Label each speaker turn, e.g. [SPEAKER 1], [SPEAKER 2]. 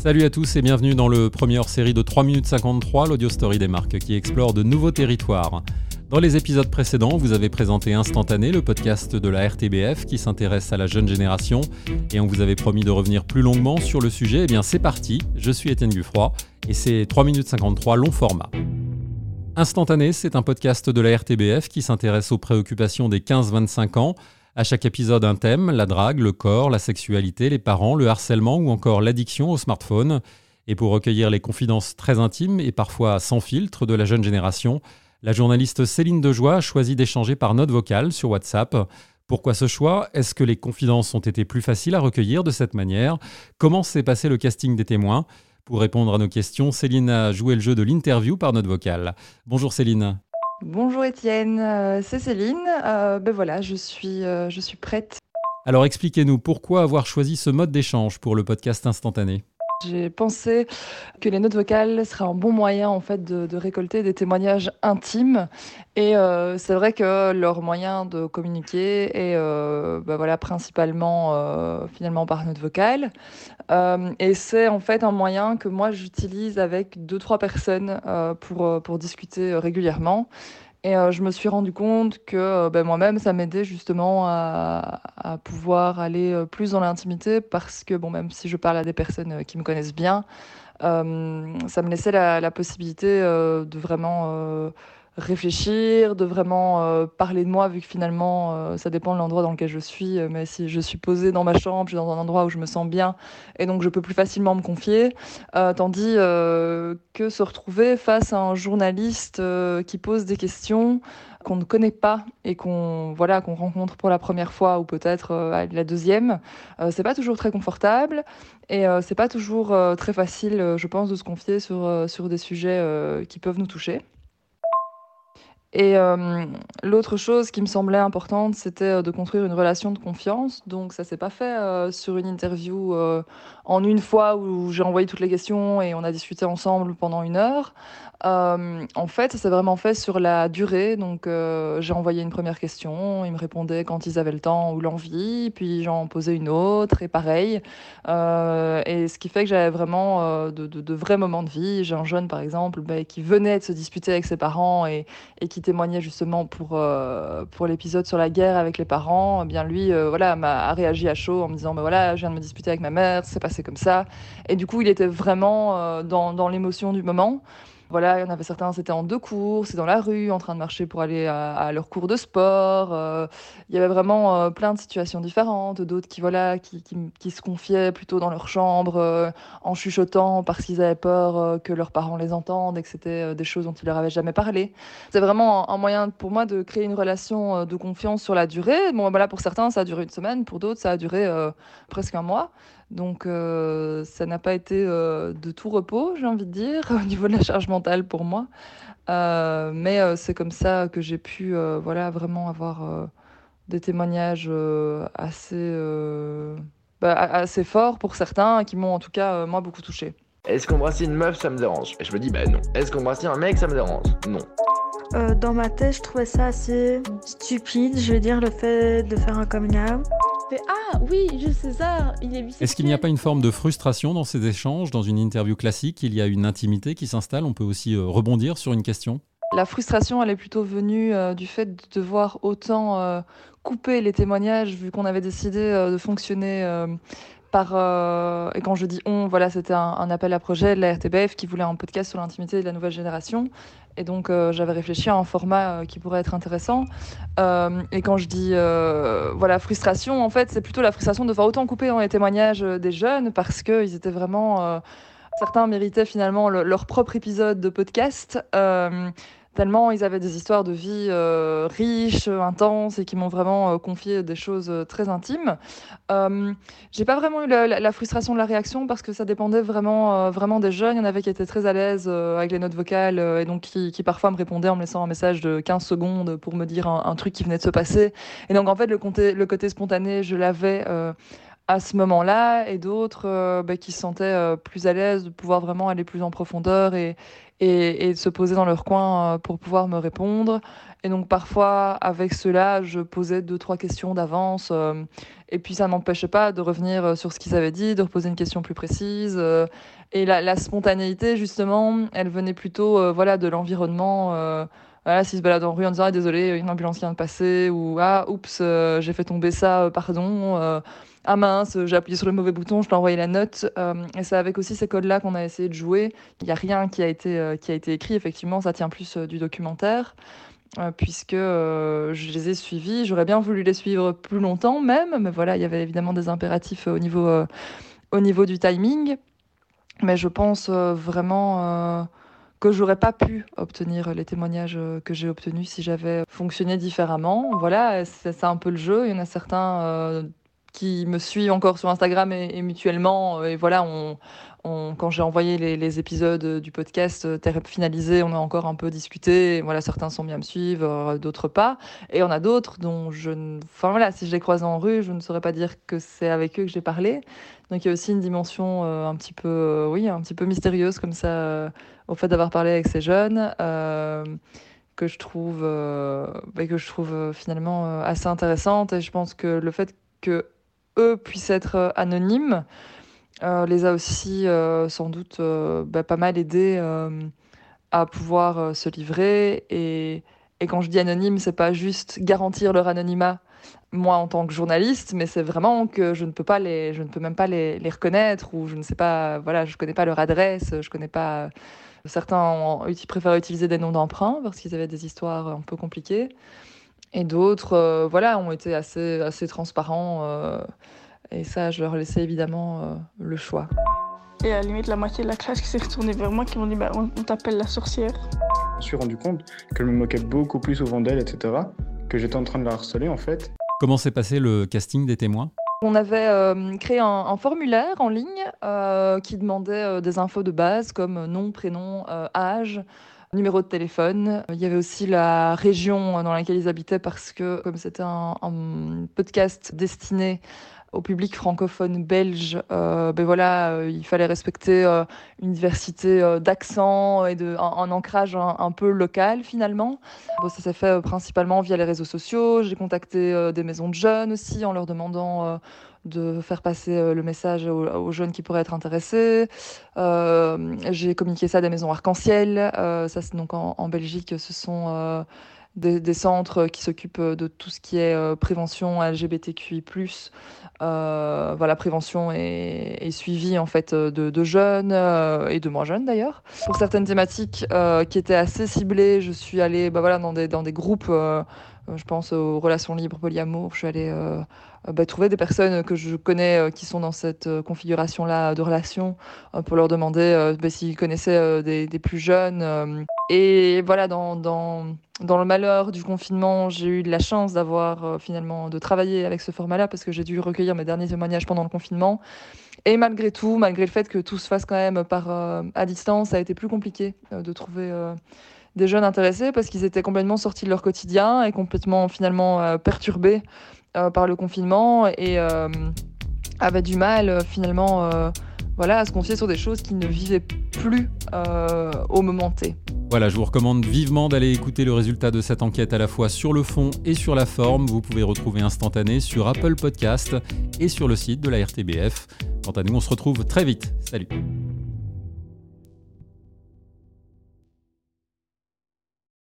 [SPEAKER 1] Salut à tous et bienvenue dans le premier hors-série de 3 minutes 53, l'audio story des marques qui explore de nouveaux territoires. Dans les épisodes précédents, vous avez présenté Instantané, le podcast de la RTBF qui s'intéresse à la jeune génération, et on vous avait promis de revenir plus longuement sur le sujet. Eh bien, c'est parti. Je suis Étienne Guffroy et c'est 3 minutes 53 long format. Instantané, c'est un podcast de la RTBF qui s'intéresse aux préoccupations des 15-25 ans. À chaque épisode, un thème, la drague, le corps, la sexualité, les parents, le harcèlement ou encore l'addiction au smartphone. Et pour recueillir les confidences très intimes et parfois sans filtre de la jeune génération, la journaliste Céline Dejoie a choisi d'échanger par note vocale sur WhatsApp. Pourquoi ce choix? Est-ce que les confidences ont été plus faciles à recueillir de cette manière? Comment s'est passé le casting des témoins? Pour répondre à nos questions, Céline a joué le jeu de l'interview par note vocale. Bonjour Céline.
[SPEAKER 2] Bonjour Étienne, euh, c'est Céline. Euh, ben voilà, euh, je suis prête.
[SPEAKER 1] Alors expliquez-nous pourquoi avoir choisi ce mode d'échange pour le podcast instantané.
[SPEAKER 2] J'ai pensé que les notes vocales seraient un bon moyen en fait de, récolter des témoignages intimes. Et c'est vrai que leur moyen de communiquer est ben voilà principalement finalement par note vocale. Et c'est en fait un moyen que moi j'utilise avec deux trois personnes pour pour discuter régulièrement et euh, je me suis rendu compte que euh, ben, moi-même, ça m'aidait justement à, pouvoir aller euh, plus dans l'intimité parce que, bon, même si je parle à des personnes qui me connaissent bien, ça me laissait la, la possibilité de vraiment réfléchir, de vraiment euh, parler de moi, vu que finalement, euh, ça dépend de l'endroit dans lequel je suis. Euh, mais si je suis posée dans ma chambre, je suis dans un endroit où je me sens bien, et donc je peux plus facilement me confier. tandis que se retrouver face à un journaliste qui pose des questions qu'on ne connaît pas et qu'on voilà qu'on rencontre pour la première fois ou peut-être la deuxième, c'est pas toujours très confortable et c'est pas toujours très facile, je pense, de se confier sur sur des sujets qui peuvent nous toucher. Et euh, l'autre chose qui me semblait importante, c'était euh, de construire une relation de confiance. Donc ça s'est pas fait euh, sur une interview en une fois où j'ai envoyé toutes les questions et on a discuté ensemble pendant une heure. En fait, ça s'est vraiment fait sur la durée. Donc, j'ai envoyé une première question, ils me répondaient quand ils avaient le temps ou l'envie, puis j'en posais une autre, et pareil. Et ce qui fait que j'avais vraiment de, vrais moments de vie. J'ai un jeune, par exemple, bah, qui venait de se disputer avec ses parents et, qui témoignait justement pour, pour l'épisode sur la guerre avec les parents. Eh bien, lui, voilà, m'a réagi à chaud en me disant, bah, voilà, je viens de me disputer avec ma mère, c'est passé comme ça. Et du coup, il était vraiment dans, dans l'émotion du moment. Voilà, il y en avait certains, c'était en deux cours, c'est dans la rue, en train de marcher pour aller à, leur cours de sport. Euh, il y avait vraiment euh, plein de situations différentes, d'autres qui, voilà, qui, qui, se confiaient plutôt dans leur chambre euh, en chuchotant parce qu'ils avaient peur que leurs parents les entendent et que c'était des choses dont ils leur avaient jamais parlé. C'est vraiment un, moyen pour moi de créer une relation de confiance sur la durée. Bon, voilà, pour certains, ça a duré une semaine, pour d'autres, ça a duré presque un mois. Donc euh, ça n'a pas été euh, de tout repos, j'ai envie de dire, au niveau de la charge mentale pour moi. Euh, mais c'est comme ça que j'ai pu voilà, vraiment avoir des témoignages assez, bah, assez forts pour certains, qui m'ont en tout cas, moi, beaucoup touché.
[SPEAKER 3] Est-ce qu'embrasser une meuf, ça me dérange? Et je me dis, bah non. Est-ce qu'embrasser un mec, ça me dérange? Non.
[SPEAKER 4] dans ma tête, je trouvais ça assez stupide, je vais dire, le fait de faire un coming out
[SPEAKER 5] ah oui, je sais ça, il est
[SPEAKER 1] Est-ce qu'il n'y a pas une forme de frustration dans ces échanges Dans une interview classique, il y a une intimité qui s'installe. On peut aussi euh, rebondir sur une question?
[SPEAKER 2] La frustration, elle est plutôt venue euh, du fait de devoir autant euh, couper les témoignages, vu qu'on avait décidé de fonctionner par et quand je dis on, voilà, c'était un, un, appel à projet de la RTBF qui voulait un podcast sur l'intimité de la nouvelle génération. Et donc, euh, j'avais réfléchi à un format euh, qui pourrait être intéressant. Euh, et quand je dis voilà, frustration, en fait, c'est plutôt la frustration de faire autant couper dans les témoignages des jeunes parce qu'ils étaient vraiment. certains méritaient finalement leur propre épisode de podcast tellement ils avaient des histoires de vie euh, riches, intenses et qui m'ont vraiment euh, confié des choses euh, très intimes. j'ai pas vraiment eu la, frustration de la réaction parce que ça dépendait vraiment, vraiment des jeunes. Il y en avait qui étaient très à l'aise avec les notes vocales et donc qui, parfois me répondaient en me laissant un message de 15 secondes pour me dire un, truc qui venait de se passer. Et donc en fait, le, côté, le côté spontané, je l'avais à ce moment-là, et d'autres bah, qui se sentaient plus à l'aise de pouvoir vraiment aller plus en profondeur et, et, se poser dans leur coin pour pouvoir me répondre. Et donc parfois, avec cela, je posais deux, trois questions d'avance. et puis ça m'empêchait pas de revenir sur ce qu'ils avaient dit, de reposer une question plus précise. et la, la, spontanéité, justement, elle venait plutôt voilà, de l'environnement voilà, s'ils se baladent en rue en disant ah, désolé, une ambulance vient de passer, ou ah, oups, euh, j'ai fait tomber ça, euh, pardon, euh, ah mince, j'ai appuyé sur le mauvais bouton, je t'ai envoyé la note. et c'est avec aussi ces codes-là qu'on a essayé de jouer. Il n'y a rien qui a, été, qui a été écrit, effectivement, ça tient plus du documentaire. puisque je les ai suivis, j'aurais bien voulu les suivre plus longtemps même, mais voilà, il y avait évidemment des impératifs au niveau, au niveau du timing. Mais je pense vraiment que j'aurais pas pu obtenir les témoignages euh, que j'ai obtenus si j'avais fonctionné différemment. Voilà, c'est un peu le jeu. Il y en a certains euh, qui me suivent encore sur Instagram et, mutuellement. Et voilà, on, quand j'ai envoyé les, épisodes du podcast euh, Terre finalisé, on a encore un peu discuté. voilà, certains sont bien me suivre, d'autres pas. Et on a d'autres dont je ne. Enfin voilà, si je les croise en rue, je ne saurais pas dire que c'est avec eux que j'ai parlé. Donc il y a aussi une dimension un petit peu, oui, un petit peu mystérieuse comme ça au fait d'avoir parlé avec ces jeunes euh, que je trouve, euh, bah, que je trouve euh, finalement assez intéressante. Et je pense que le fait que eux puissent être anonymes les a aussi sans doute bah, pas mal aidés à pouvoir se livrer. Et, quand je dis anonyme, c'est pas juste garantir leur anonymat moi en tant que journaliste, mais c'est vraiment que je ne peux pas les, je ne peux même pas les, reconnaître ou je ne sais pas, voilà, je connais pas leur adresse, je connais pas Certains ont, préfèrent utiliser des noms d'emprunt parce qu'ils avaient des histoires un peu compliquées. Et d'autres, euh, voilà, ont été assez, assez transparents. Euh, et ça, je leur laissais évidemment euh, le choix.
[SPEAKER 6] Et à la limite, la moitié de la classe qui s'est retournée vers moi, qui m'ont dit bah, on, t'appelle la sorcière.
[SPEAKER 7] Je me suis rendu compte que je me moquais beaucoup plus souvent d'elle, etc. Que j'étais en train de la harceler en fait.
[SPEAKER 1] Comment s'est passé le casting des témoins?
[SPEAKER 2] On avait euh, créé un, formulaire en ligne euh, qui demandait euh, des infos de base comme nom, prénom, âge, numéro de téléphone. Il y avait aussi la région dans laquelle ils habitaient parce que comme c'était un, podcast destiné au public francophone belge, euh, ben voilà, euh, il fallait respecter euh, une diversité d'accents et de, un, ancrage un, peu local finalement. Ça s'est fait principalement via les réseaux sociaux. J'ai contacté des maisons de jeunes aussi en leur demandant de faire passer le message aux, jeunes qui pourraient être intéressés. J'ai communiqué ça à des maisons arc-en-ciel. ça, c'est donc en, Belgique, ce sont des, centres qui s'occupent de tout ce qui est euh, prévention LGBTQI+, euh, voilà, prévention et, suivi en fait de, jeunes euh, et de moins jeunes d'ailleurs. Pour certaines thématiques qui étaient assez ciblées, je suis allée bah, voilà, dans, des, dans des groupes, je pense aux relations libres, polyamour, je suis allée bah, trouver des personnes que je connais qui sont dans cette configuration-là de relations pour leur demander bah, s'ils connaissaient des, plus jeunes. et voilà, dans dans le malheur du confinement, j'ai eu de la chance d'avoir euh, finalement de travailler avec ce format-là parce que j'ai dû recueillir mes derniers témoignages pendant le confinement. Et malgré tout, malgré le fait que tout se fasse quand même par euh, à distance, ça a été plus compliqué euh, de trouver des jeunes intéressés parce qu'ils étaient complètement sortis de leur quotidien et complètement finalement perturbés par le confinement et avaient du mal finalement voilà, à se confier sur des choses qui ne vivaient plus au moment T.
[SPEAKER 1] Voilà, je vous recommande vivement d'aller écouter le résultat de cette enquête à la fois sur le fond et sur la forme. Vous pouvez retrouver instantané sur Apple Podcast et sur le site de la RTBF. Quant à nous, on se retrouve très vite. Salut